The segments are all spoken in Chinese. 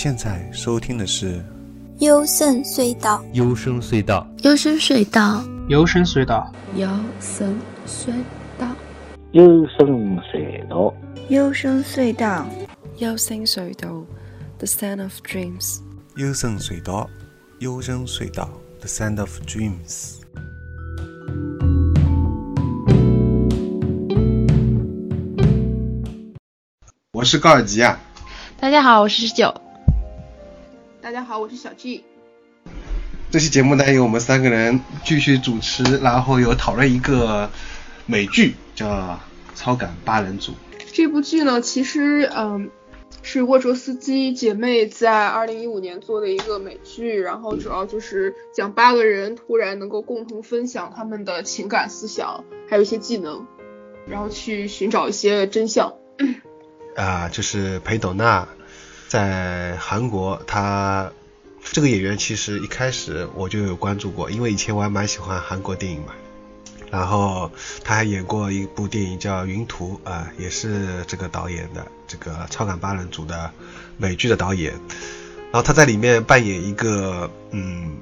现在收听的是《幽深隧道》。幽深隧道，幽深隧道，幽深隧道，幽深隧道，幽深隧道，幽深隧道，幽深隧道，The Sound of Dreams。幽深隧道，幽深隧道，The Sound of Dreams。我是高尔基啊。大家好，我是十九。大家好，我是小 G。这期节目呢，由我们三个人继续主持，然后有讨论一个美剧，叫《超感八人组》。这部剧呢，其实嗯，是沃卓斯基姐妹在二零一五年做的一个美剧，然后主要就是讲八个人突然能够共同分享他们的情感、思想，还有一些技能，然后去寻找一些真相。啊，就是裴斗娜。在韩国，他这个演员其实一开始我就有关注过，因为以前我还蛮喜欢韩国电影嘛。然后他还演过一部电影叫《云图》啊，也是这个导演的这个《超感八人组》的美剧的导演。然后他在里面扮演一个嗯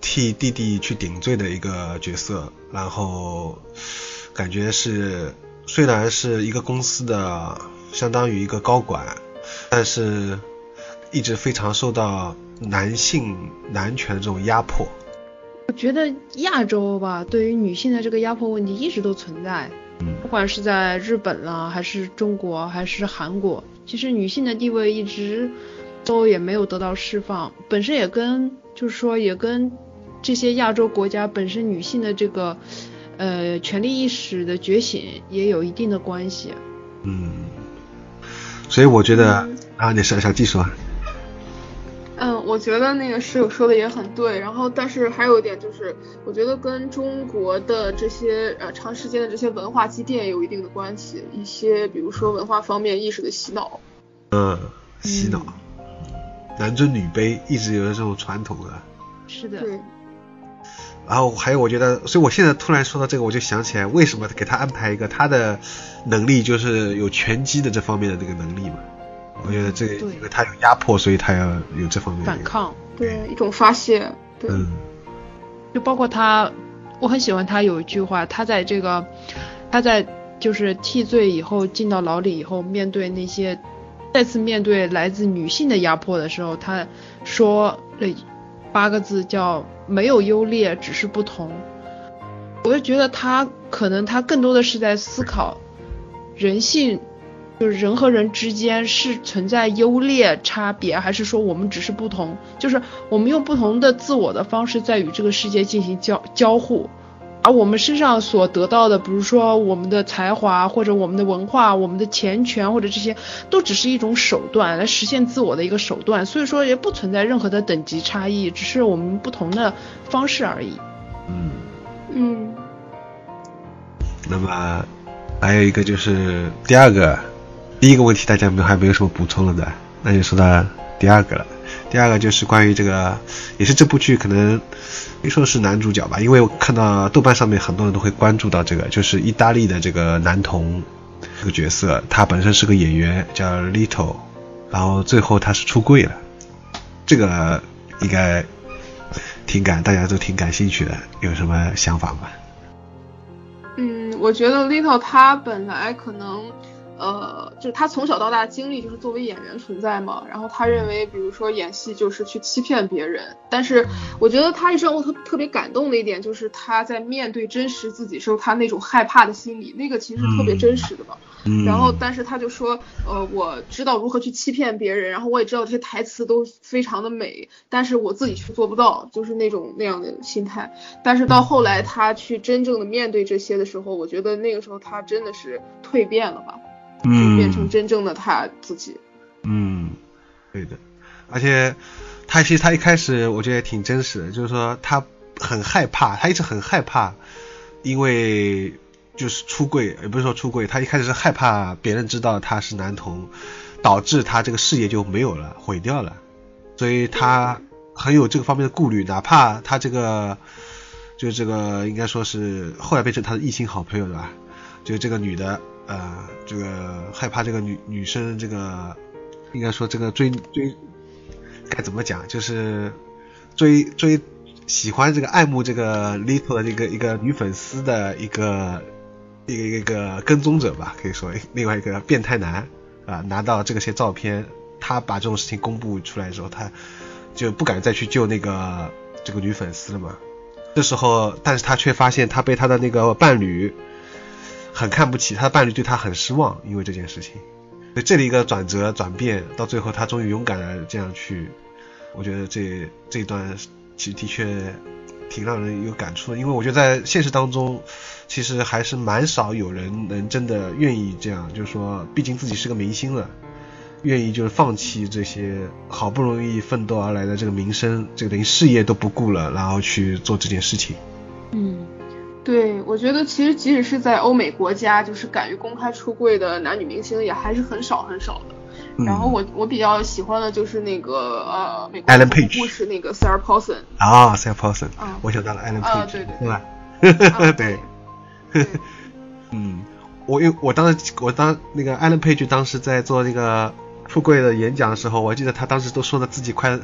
替弟弟去顶罪的一个角色，然后感觉是虽然是一个公司的相当于一个高管。但是，一直非常受到男性男权的这种压迫。我觉得亚洲吧，对于女性的这个压迫问题一直都存在。嗯，不管是在日本啦，还是中国，还是韩国，其实女性的地位一直都也没有得到释放。本身也跟就是说也跟这些亚洲国家本身女性的这个呃权利意识的觉醒也有一定的关系。嗯。所以我觉得啊，你小小季说。嗯，我觉得那个室友说的也很对。然后，但是还有一点就是，我觉得跟中国的这些呃长时间的这些文化积淀有一定的关系。一些比如说文化方面意识的洗脑。嗯，洗脑。男尊女卑一直有这种传统的。是的。对。然后还有，我觉得，所以我现在突然说到这个，我就想起来，为什么给他安排一个他的能力就是有拳击的这方面的这个能力嘛？我觉得这个因为他有压迫，所以他要有这方面反抗，对一种发泄。对，就包括他，我很喜欢他有一句话，他在这个他在就是替罪以后进到牢里以后，面对那些再次面对来自女性的压迫的时候，他说了八个字叫。没有优劣，只是不同。我就觉得他可能他更多的是在思考人性，就是人和人之间是存在优劣差别，还是说我们只是不同？就是我们用不同的自我的方式在与这个世界进行交交互，而我们身上所得到的，比如说我们的才华或者我们的文化、我们的钱权或者这些，都只是一种手段来实现自我的一个手段，所以说也不存在任何的等级差异，只是我们不同的方式而已。嗯嗯。那么还有一个就是第二个，第一个问题大家没还没有什么补充了的，那就说到第二个了。第二个就是关于这个，也是这部剧可能可以说是男主角吧，因为我看到豆瓣上面很多人都会关注到这个，就是意大利的这个男童这个角色，他本身是个演员叫 Little，然后最后他是出柜了，这个应该挺感大家都挺感兴趣的，有什么想法吗？嗯，我觉得 Little 他本来可能。呃，就是他从小到大经历就是作为演员存在嘛，然后他认为，比如说演戏就是去欺骗别人，但是我觉得他一直让我特特别感动的一点就是他在面对真实自己时候他那种害怕的心理，那个其实特别真实的嘛。然后，但是他就说，呃，我知道如何去欺骗别人，然后我也知道这些台词都非常的美，但是我自己却做不到，就是那种那样的心态。但是到后来他去真正的面对这些的时候，我觉得那个时候他真的是蜕变了吧。嗯，变成真正的他自己。嗯，对的，而且他其实他一开始我觉得也挺真实的，就是说他很害怕，他一直很害怕，因为就是出柜，也不是说出柜，他一开始是害怕别人知道他是男同，导致他这个事业就没有了，毁掉了，所以他很有这个方面的顾虑，哪怕他这个就这个应该说是后来变成他的异性好朋友对吧？就这个女的。呃，这个害怕这个女女生这个，应该说这个追追该怎么讲，就是追追喜欢这个爱慕这个 Little 的这个一个女粉丝的一个一个一个跟踪者吧，可以说另外一个变态男啊，拿到这些照片，他把这种事情公布出来之后，他就不敢再去救那个这个女粉丝了嘛。这时候，但是他却发现他被他的那个伴侣很看不起，他的伴侣对他很失望，因为这件事情。所以这里一个转折转变，到最后他终于勇敢的这样去，我觉得这这一段其实的确挺让人有感触的，因为我觉得在现实当中，其实还是蛮少有人能真的愿意这样，就是说，毕竟自己是个明星了。愿意就是放弃这些好不容易奋斗而来的这个名声，这个等于事业都不顾了，然后去做这件事情。嗯，对，我觉得其实即使是在欧美国家，就是敢于公开出柜的男女明星也还是很少很少的。然后我我比较喜欢的就是那个呃美国故事那个 Sarah Paulson 啊，Sarah Paulson，我想到了 Ellen Page，对对吧？对，嗯，我因为我当时我当那个 Ellen Page 当时在做那个。出柜的演讲的时候，我记得他当时都说的自己快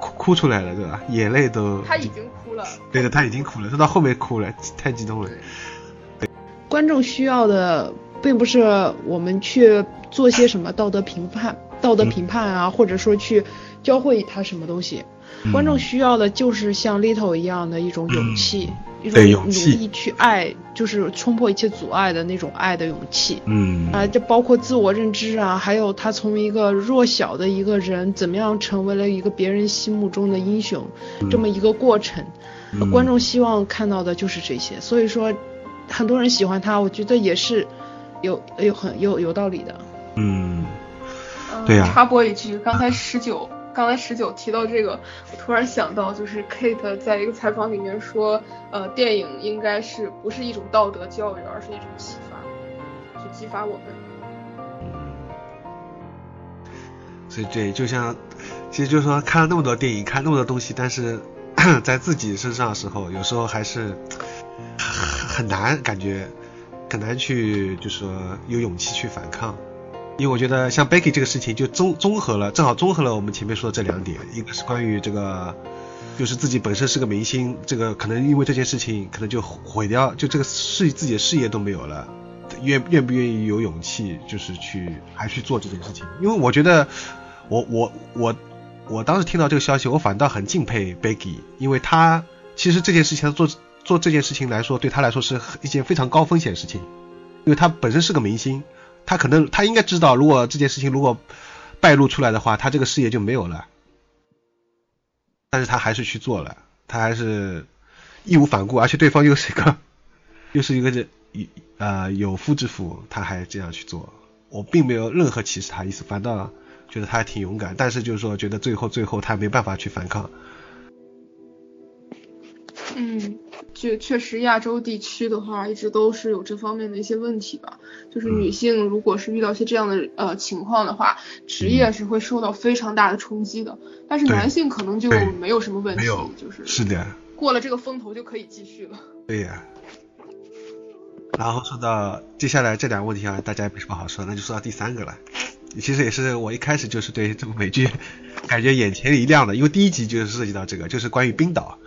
哭哭出来了，对吧？眼泪都他已经哭了，对的，他已经哭了，他到后面哭了，太激动了。观众需要的并不是我们去做些什么道德评判、道德评判啊，或者说去教会他什么东西。观众需要的就是像 Little 一样的一种勇气，一种努力去爱，就是冲破一切阻碍的那种爱的勇气。嗯啊，这包括自我认知啊，还有他从一个弱小的一个人，怎么样成为了一个别人心目中的英雄，这么一个过程。观众希望看到的就是这些，所以说很多人喜欢他，我觉得也是有有很有有道理的。嗯，对呀。插播一句，刚才十九。刚才十九提到这个，我突然想到，就是 Kate 在一个采访里面说，呃，电影应该是不是一种道德教育，而是一种启发，去激发我们。嗯所以对，就像，其实就是说，看了那么多电影，看那么多东西，但是 在自己身上的时候，有时候还是很难，感觉很难去，就是说有勇气去反抗。因为我觉得像 Becky 这个事情就综综合了，正好综合了我们前面说的这两点，一个是关于这个，就是自己本身是个明星，这个可能因为这件事情可能就毁掉，就这个事自己的事业都没有了，愿愿不愿意有勇气就是去还去做这件事情？因为我觉得我我我我当时听到这个消息，我反倒很敬佩 Becky，因为他其实这件事情做做这件事情来说，对他来说是一件非常高风险事情，因为他本身是个明星。他可能他应该知道，如果这件事情如果败露出来的话，他这个事业就没有了。但是他还是去做了，他还是义无反顾，而且对方又是一个 又是一个这呃有夫之妇，他还这样去做，我并没有任何歧视他意思，反倒觉得他还挺勇敢。但是就是说，觉得最后最后他没办法去反抗。嗯。确确实，亚洲地区的话，一直都是有这方面的一些问题吧。就是女性如果是遇到一些这样的呃情况的话，职业是会受到非常大的冲击的。但是男性可能就没有什么问题，就是是的，过了这个风头就可以继续了。对呀。然后说到接下来这两个问题啊，大家也没什么好说，那就说到第三个了。其实也是我一开始就是对这部美剧 感觉眼前一亮的，因为第一集就是涉及到这个，就是关于冰岛。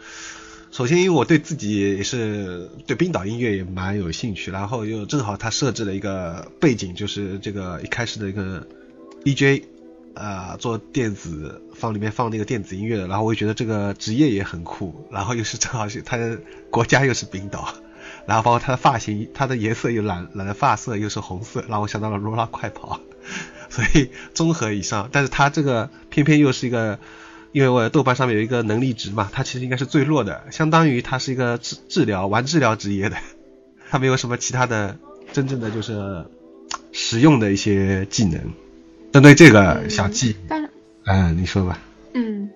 首先，因为我对自己也是对冰岛音乐也蛮有兴趣，然后又正好他设置了一个背景，就是这个一开始的一个 DJ，啊，做电子放里面放那个电子音乐的，然后我就觉得这个职业也很酷，然后又是正好是他的国家又是冰岛，然后包括他的发型，他的颜色又染染的发色又是红色，让我想到了罗拉快跑，所以综合以上，但是他这个偏偏又是一个。因为我豆瓣上面有一个能力值嘛，它其实应该是最弱的，相当于它是一个治治疗玩治疗职业的，它没有什么其他的真正的就是实用的一些技能。针对这个小技，但，嗯，你说吧。嗯，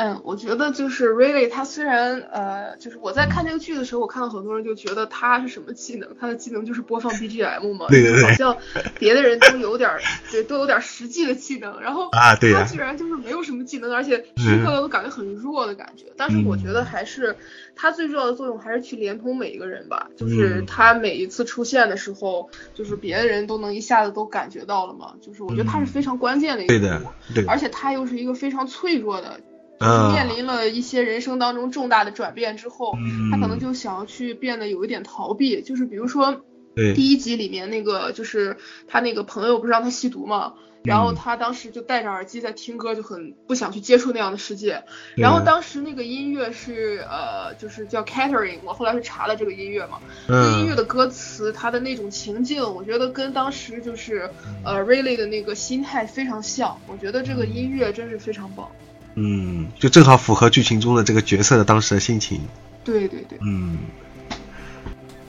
嗯，我觉得就是 Really，他虽然呃，就是我在看这个剧的时候，我看到很多人就觉得他是什么技能，他的技能就是播放 BGM 嘛，对对对。好像别的人都有点儿 对，都有点实际的技能，然后啊对呀。他居然就是没有什么技能，而且时刻都感觉很弱的感觉。但是我觉得还是他最重要的作用还是去连通每一个人吧，就是嗯他每一次出现的时候，就是别的人都能一下子都感觉到了嘛，就是我觉得他是非常关键的一个对的人物，对。的而且他又是一个非常脆弱的。就是啊面临了一些人生当中重大的转变之后，嗯。他可能就想要去变得有一点逃避，就是比如说，对。第一集里面那个就是他那个朋友不是让他吸毒嘛，然后他当时就戴着耳机在听歌，就很不想去接触那样的世界。然后当时那个音乐是呃，就是叫 Catering，我后来是查了这个音乐嘛，那音乐嗯的歌词，它的那种情境，我觉得跟当时就是呃 Riley 的那个心态非常像，我觉得这个音乐真是非常棒。嗯，就正好符合剧情中的这个角色的当时的心情。对对对。嗯，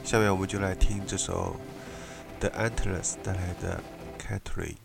下面我们就来听这首 The Antlers 带来的 Catherine。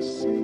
Thanks.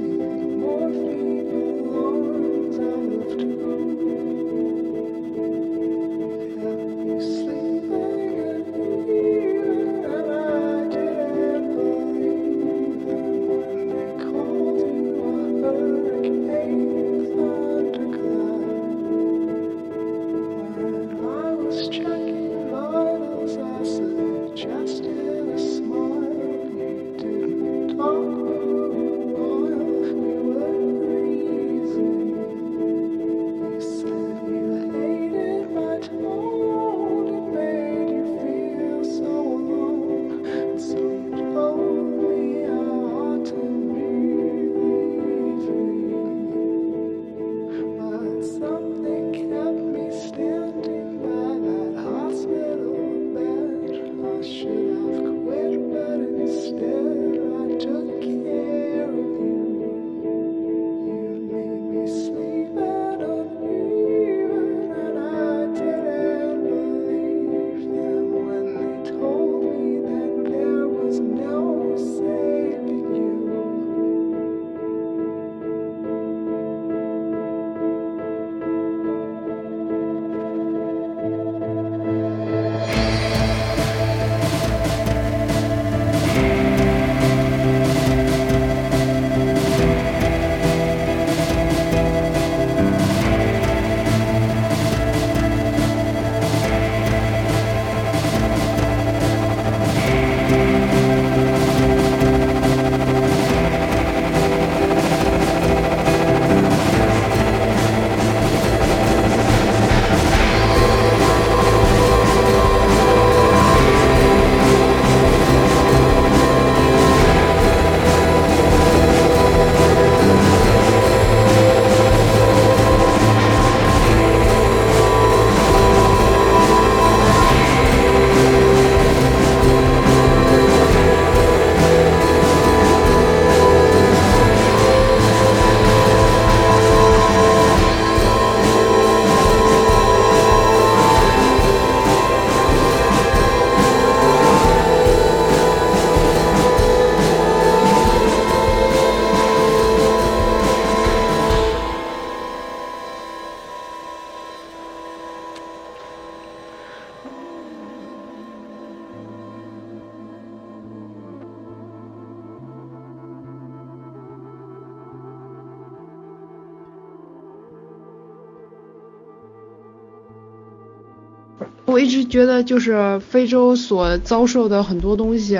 我一直觉得，就是非洲所遭受的很多东西，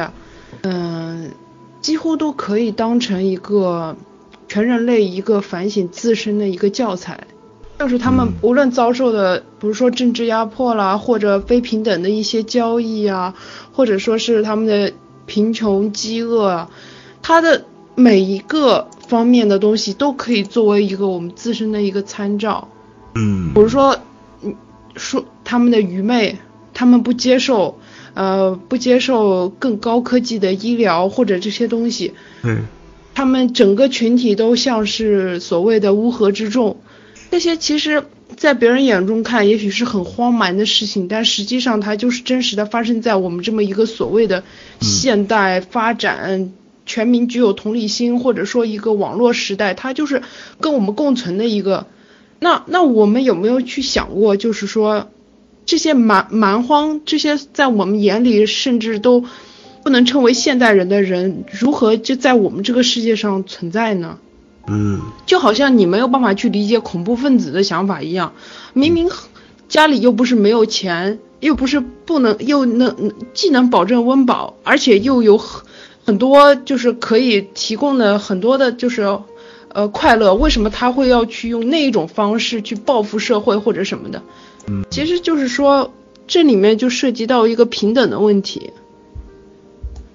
嗯，几乎都可以当成一个全人类一个反省自身的一个教材。就是他们无论遭受的，比如说政治压迫啦，或者非平等的一些交易啊，或者说是他们的贫穷、饥饿啊，他的每一个方面的东西都可以作为一个我们自身的一个参照。嗯，比如说，嗯，说他们的愚昧，他们不接受，呃，不接受更高科技的医疗或者这些东西。对。他们整个群体都像是所谓的乌合之众。那些其实，在别人眼中看，也许是很荒蛮的事情，但实际上它就是真实的发生在我们这么一个所谓的现代发展、全民具有同理心，或者说一个网络时代，它就是跟我们共存的一个。那那我们有没有去想过，就是说这些蛮蛮荒，这些在我们眼里甚至都不能称为现代人的人，如何就在我们这个世界上存在呢？嗯，就好像你没有办法去理解恐怖分子的想法一样，明明家里又不是没有钱，又不是不能，又能既能保证温饱，而且又有很很多就是可以提供的很多的，就是呃快乐，为什么他会要去用那一种方式去报复社会或者什么的？嗯，其实就是说这里面就涉及到一个平等的问题，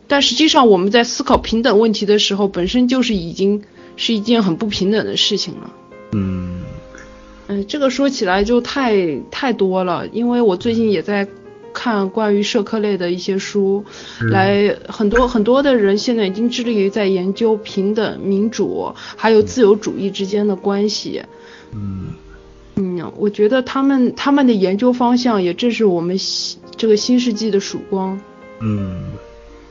但实际上我们在思考平等问题的时候，本身就是已经。是一件很不平等的事情了。嗯，嗯，这个说起来就太太多了，因为我最近也在看关于社科类的一些书，来很多很多的人现在已经致力于在研究平等、民主还有自由主义之间的关系。嗯，嗯，我觉得他们他们的研究方向也正是我们这个新世纪的曙光。嗯。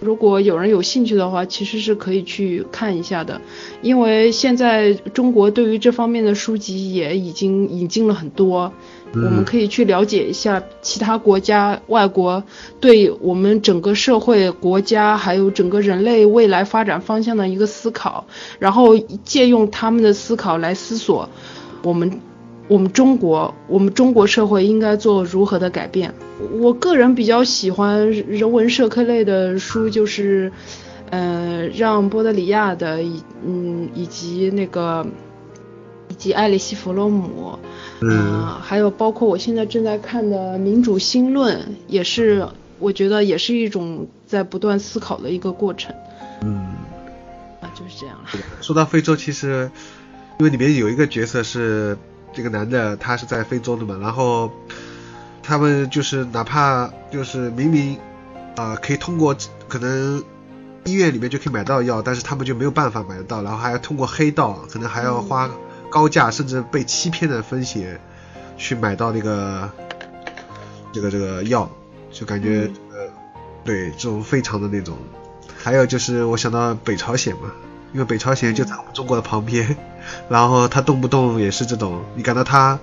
如果有人有兴趣的话，其实是可以去看一下的，因为现在中国对于这方面的书籍也已经引进了很多，我们可以去了解一下其他国家、外国对我们整个社会、国家还有整个人类未来发展方向的一个思考，然后借用他们的思考来思索我们。我们中国，我们中国社会应该做如何的改变？我个人比较喜欢人文社科类的书，就是，呃，让波德里亚的，以嗯，以及那个，以及艾利希弗洛姆，嗯，还有包括我现在正在看的《民主新论》，也是我觉得也是一种在不断思考的一个过程。嗯，啊，就是这样了。说到非洲，其实因为里面有一个角色是。这个男的他是在非洲的嘛，然后他们就是哪怕就是明明啊可以通过可能医院里面就可以买到药，但是他们就没有办法买得到，然后还要通过黑道，可能还要花高价甚至被欺骗的风险去买到那个这个这个药，就感觉呃对这种非常的那种，还有就是我想到北朝鲜嘛。因为北朝鲜就在我们中国的旁边，然后他动不动也是这种，你感到他，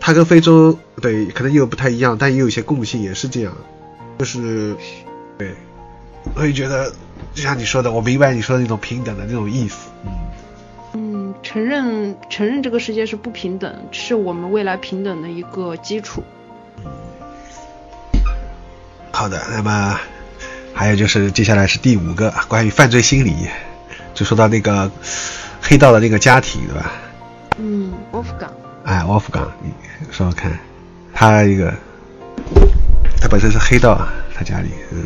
他跟非洲对可能又不太一样，但也有一些共性，也是这样，就是对，我也觉得就像你说的，我明白你说的那种平等的那种意思，嗯，嗯，承认承认这个世界是不平等，是我们未来平等的一个基础。好的，那么还有就是接下来是第五个关于犯罪心理。就说到那个黑道的那个家庭，对吧？嗯，沃夫冈。哎，沃夫冈，你说说看，他一个，他本身是黑道啊，他家里，嗯。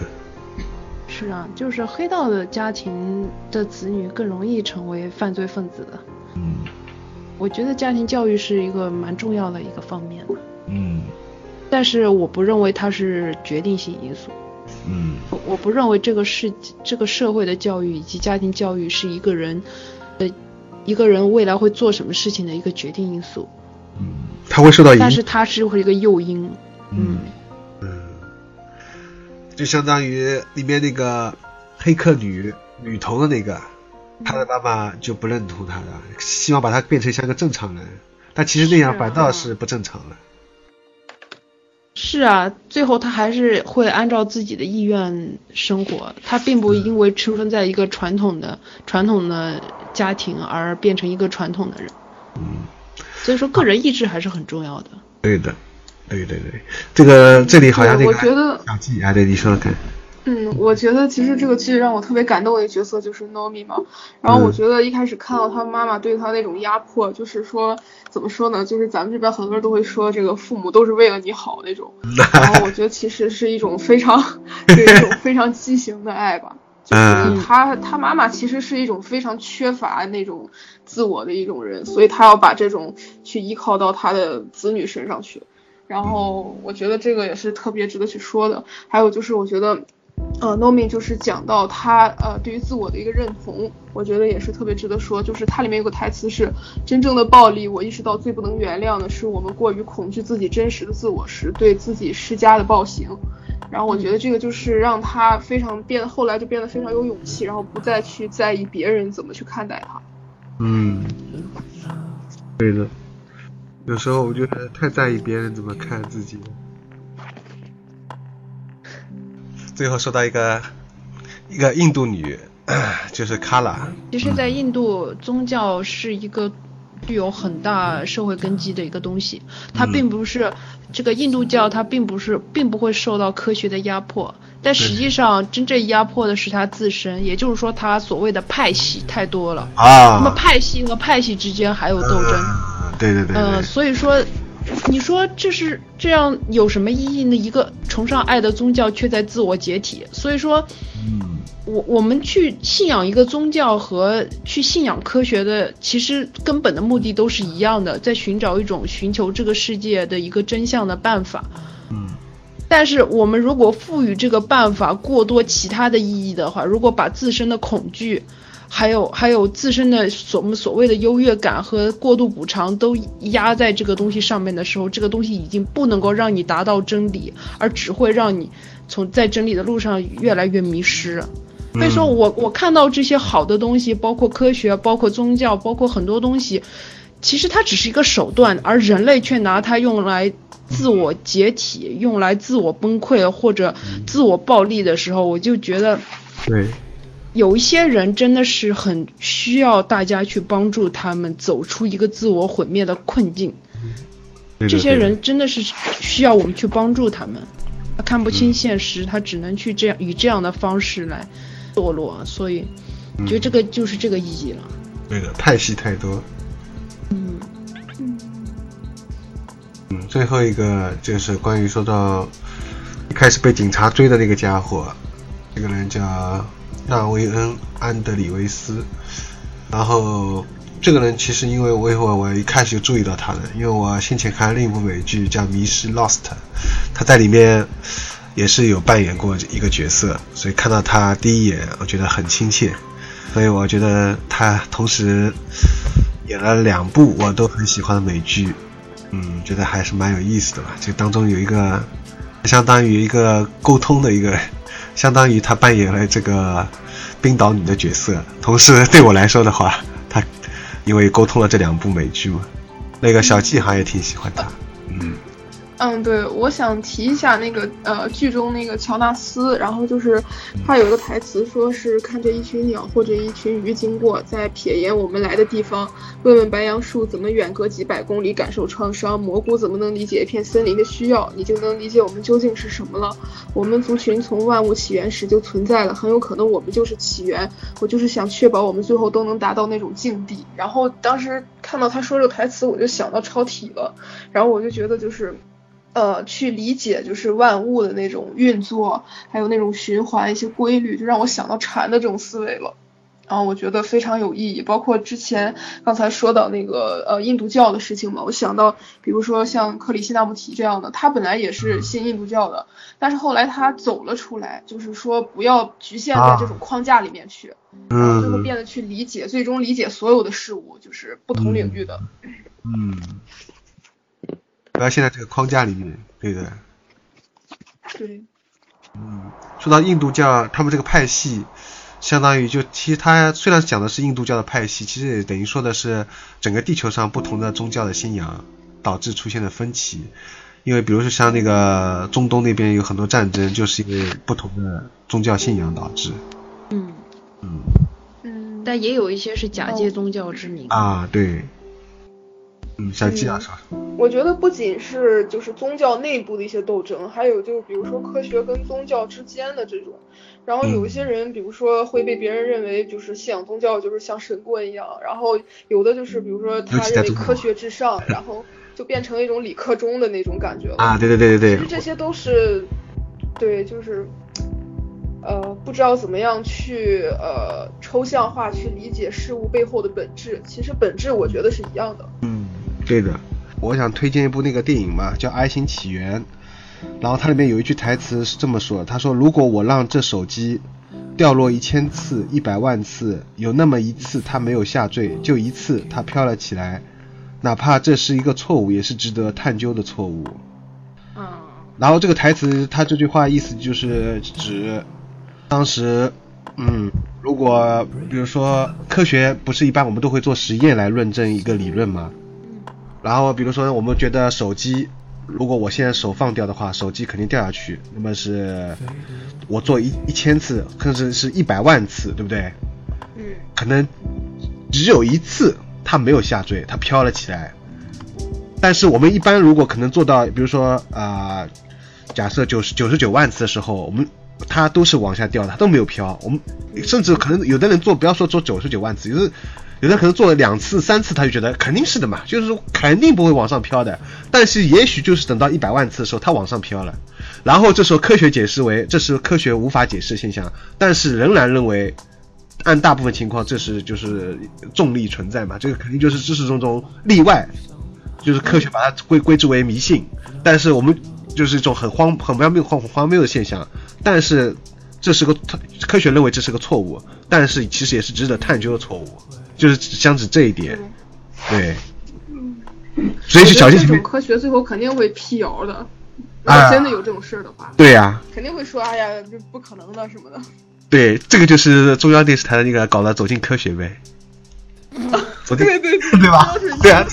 是啊，就是黑道的家庭的子女更容易成为犯罪分子的。嗯。我觉得家庭教育是一个蛮重要的一个方面。嗯。但是我不认为它是决定性因素。嗯，我不认为这个世这个社会的教育以及家庭教育是一个人呃一个人未来会做什么事情的一个决定因素。嗯，他会受到影响，但是它是会一个诱因。嗯嗯，就相当于里面那个黑客女女童的那个，她的爸爸就不认同她的，希望把她变成像个正常人，但其实那样反倒是不正常了。是啊，最后他还是会按照自己的意愿生活，他并不因为出生在一个传统的传统的家庭而变成一个传统的人。嗯，所以说个人意志还是很重要的。对的，对对对，这个这里好像那个我觉得啊，对你说说看。嗯，我觉得其实这个剧让我特别感动的一个角色就是 Nomi 嘛。然后我觉得一开始看到他妈妈对他那种压迫，就是说怎么说呢？就是咱们这边很多人都会说这个父母都是为了你好那种。然后我觉得其实是一种非常，是一种非常畸形的爱吧。就是他他妈妈其实是一种非常缺乏那种自我的一种人，所以他要把这种去依靠到他的子女身上去。然后我觉得这个也是特别值得去说的。还有就是我觉得。呃，Nomi 就是讲到他呃对于自我的一个认同，我觉得也是特别值得说。就是它里面有个台词是：真正的暴力，我意识到最不能原谅的是我们过于恐惧自己真实的自我时对自己施加的暴行。然后我觉得这个就是让他非常变，后来就变得非常有勇气，然后不再去在意别人怎么去看待他。嗯，对的。有时候我觉得太在意别人怎么看自己。最后说到一个一个印度女，就是卡拉。其实，在印度，宗教是一个具有很大社会根基的一个东西。它并不是这个印度教，它并不是并不会受到科学的压迫。但实际上，真正压迫的是他自身。也就是说，他所谓的派系太多了。啊。那么派系和派系之间还有斗争。对对对。嗯，所以说。你说这是这样有什么意义呢？一个崇尚爱的宗教却在自我解体，所以说，我我们去信仰一个宗教和去信仰科学的，其实根本的目的都是一样的，在寻找一种寻求这个世界的一个真相的办法。嗯，但是我们如果赋予这个办法过多其他的意义的话，如果把自身的恐惧。还有还有自身的所我们所谓的优越感和过度补偿都压在这个东西上面的时候，这个东西已经不能够让你达到真理，而只会让你从在真理的路上越来越迷失。所以说我我看到这些好的东西，包括科学，包括宗教，包括很多东西，其实它只是一个手段，而人类却拿它用来自我解体，用来自我崩溃或者自我暴力的时候，我就觉得对。有一些人真的是很需要大家去帮助他们走出一个自我毁灭的困境。这些人真的是需要我们去帮助他们。他看不清现实，他只能去这样以这样的方式来堕落。所以，觉得这个就是这个意义了。对的，太细太多。嗯嗯嗯，最后一个就是关于说到一开始被警察追的那个家伙，这个人叫。纳维恩·安德里维斯，然后这个人其实因为我一会儿我一开始就注意到他了，因为我先前看另一部美剧叫《迷失 Lost》，他在里面也是有扮演过一个角色，所以看到他第一眼我觉得很亲切，所以我觉得他同时演了两部我都很喜欢的美剧，嗯，觉得还是蛮有意思的吧，就当中有一个相当于一个沟通的一个。相当于他扮演了这个冰岛女的角色，同时对我来说的话，他因为沟通了这两部美剧嘛，那个小季好像也挺喜欢他，嗯。嗯，对，我想提一下那个呃剧中那个乔纳斯，然后就是他有一个台词，说是看着一群鸟或者一群鱼经过，在瞥眼我们来的地方，问问白杨树怎么远隔几百公里感受创伤，蘑菇怎么能理解一片森林的需要，你就能理解我们究竟是什么了。我们族群从万物起源时就存在了，很有可能我们就是起源。我就是想确保我们最后都能达到那种境地。然后当时看到他说这个台词，我就想到超体了，然后我就觉得就是。呃，去理解就是万物的那种运作，还有那种循环一些规律，就让我想到禅的这种思维了。然后我觉得非常有意义。包括之前刚才说到那个呃印度教的事情嘛，我想到比如说像克里希那穆提这样的，他本来也是信印度教的，但是后来他走了出来，就是说不要局限在这种框架里面去，然后最后变得去理解，最终理解所有的事物，就是不同领域的。嗯。不要现在这个框架里面，对的。对。嗯，说到印度教，他们这个派系，相当于就其实他虽然讲的是印度教的派系，其实也等于说的是整个地球上不同的宗教的信仰导致出现的分歧。因为比如说像那个中东那边有很多战争，就是因为不同的宗教信仰导致。嗯。嗯。但也有一些是假借宗教之名。啊，对。嗯，小季老师，我觉得不仅是就是宗教内部的一些斗争，还有就是比如说科学跟宗教之间的这种。然后有一些人，比如说会被别人认为就是信仰宗教就是像神棍一样，然后有的就是比如说他认为科学至上，然后就变成一种理科中的那种感觉了。啊，对对对对对。其实这些都是，对，就是。呃，不知道怎么样去呃抽象化去理解事物背后的本质，其实本质我觉得是一样的。嗯，对的。我想推荐一部那个电影嘛，叫《爱情起源》，然后它里面有一句台词是这么说：“他说，如果我让这手机掉落一千次、一百万次，有那么一次它没有下坠，就一次它飘了起来，哪怕这是一个错误，也是值得探究的错误。”嗯。然后这个台词，他这句话意思就是指。当时，嗯，如果比如说科学不是一般我们都会做实验来论证一个理论吗？然后比如说我们觉得手机，如果我现在手放掉的话，手机肯定掉下去。那么是，我做一一千次，甚至是一百万次，对不对？嗯。可能只有一次它没有下坠，它飘了起来。但是我们一般如果可能做到，比如说啊，假设九十九十九万次的时候，我们。它都是往下掉的，它都没有飘。我们甚至可能有的人做，不要说做九十九万次，有的有的可能做了两次、三次，他就觉得肯定是的嘛，就是说肯定不会往上飘的。但是也许就是等到一百万次的时候，它往上飘了。然后这时候科学解释为这是科学无法解释的现象，但是仍然认为按大部分情况这是就是重力存在嘛，这个肯定就是知识中中例外，就是科学把它归归之为迷信。但是我们。就是一种很荒很荒谬荒荒谬的现象，但是这是个科学认为这是个错误，但是其实也是值得探究的错误，就是相指这一点，对，所以就小心。这种科学最后肯定会辟谣的，如果真的有这种事儿的话，对呀，肯定会说哎呀这不可能的什么的。对，这个就是中央电视台的那个搞的走进科学呗，对对对，对 吧？对啊，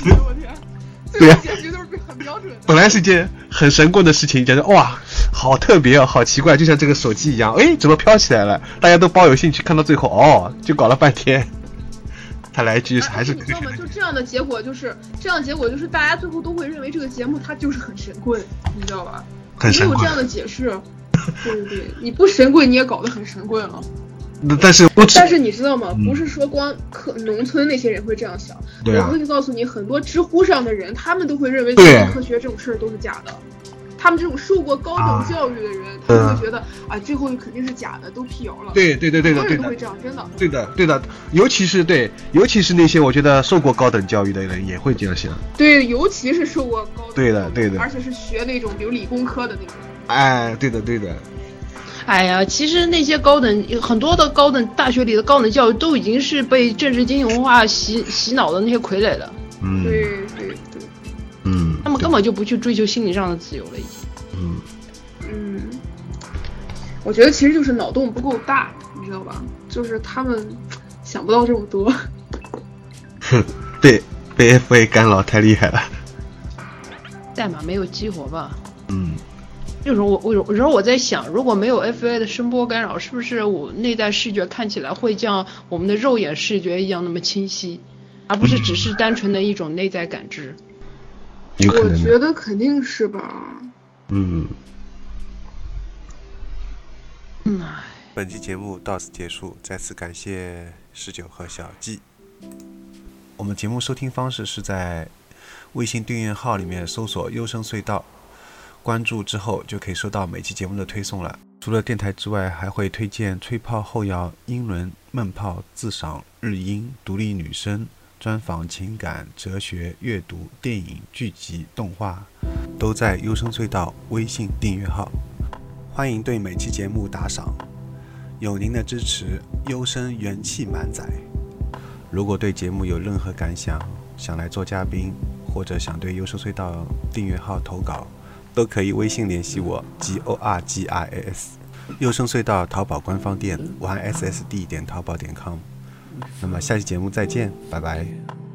对啊，结局都是很标准的。本来是件。很神棍的事情，觉得哇，好特别哦，好奇怪，就像这个手机一样，哎，怎么飘起来了？大家都抱有兴趣，看到最后，哦，就搞了半天。他来一句还是你知道吗？就这样的结果，就是这样的结果，就是大家最后都会认为这个节目它就是很神棍，你知道吧？很神棍。没有这样的解释，对对对，你不神棍你也搞得很神棍了。但是，但是你知道吗？不是说光可农村那些人会这样想。对我可以告诉你，很多知乎上的人，他们都会认为科学这种事儿都是假的。他们这种受过高等教育的人，他们会觉得啊，最后肯定是假的，都辟谣了。对对对对的，对的。会这样，真的。对的对的，尤其是对，尤其是那些我觉得受过高等教育的人也会这样想。对，尤其是受过高等。对的对的。而且是学那种比如理工科的那种。哎，对的对的。哎呀，其实那些高等很多的高等大学里的高等教育都已经是被政治金融化洗洗脑的那些傀儡了。嗯，对对对，嗯，他们根本就不去追求心理上的自由了，已经。嗯嗯，我觉得其实就是脑洞不够大，你知道吧？就是他们想不到这么多。哼，被被 FA 干扰太厉害了。代码没有激活吧？嗯。就是我我有时候我在想，如果没有 FA 的声波干扰，是不是我内在视觉看起来会像我们的肉眼视觉一样那么清晰，而不是只是单纯的一种内在感知？我觉得肯定是吧。嗯。嗯。本期节目到此结束，再次感谢十九和小季。我们节目收听方式是在微信订阅号里面搜索“优声隧道”。关注之后就可以收到每期节目的推送了。除了电台之外，还会推荐吹泡后摇、英伦闷泡自赏、日音、独立女声专访、情感、哲学、阅读、电影、剧集、动画，都在优声隧道微信订阅号。欢迎对每期节目打赏，有您的支持，优声元气满载。如果对节目有任何感想，想来做嘉宾，或者想对优声隧道订阅号投稿。都可以微信联系我，G o r g i s 优声隧道淘宝官方店，Y S S D 点淘宝点 com。那么下期节目再见，拜拜。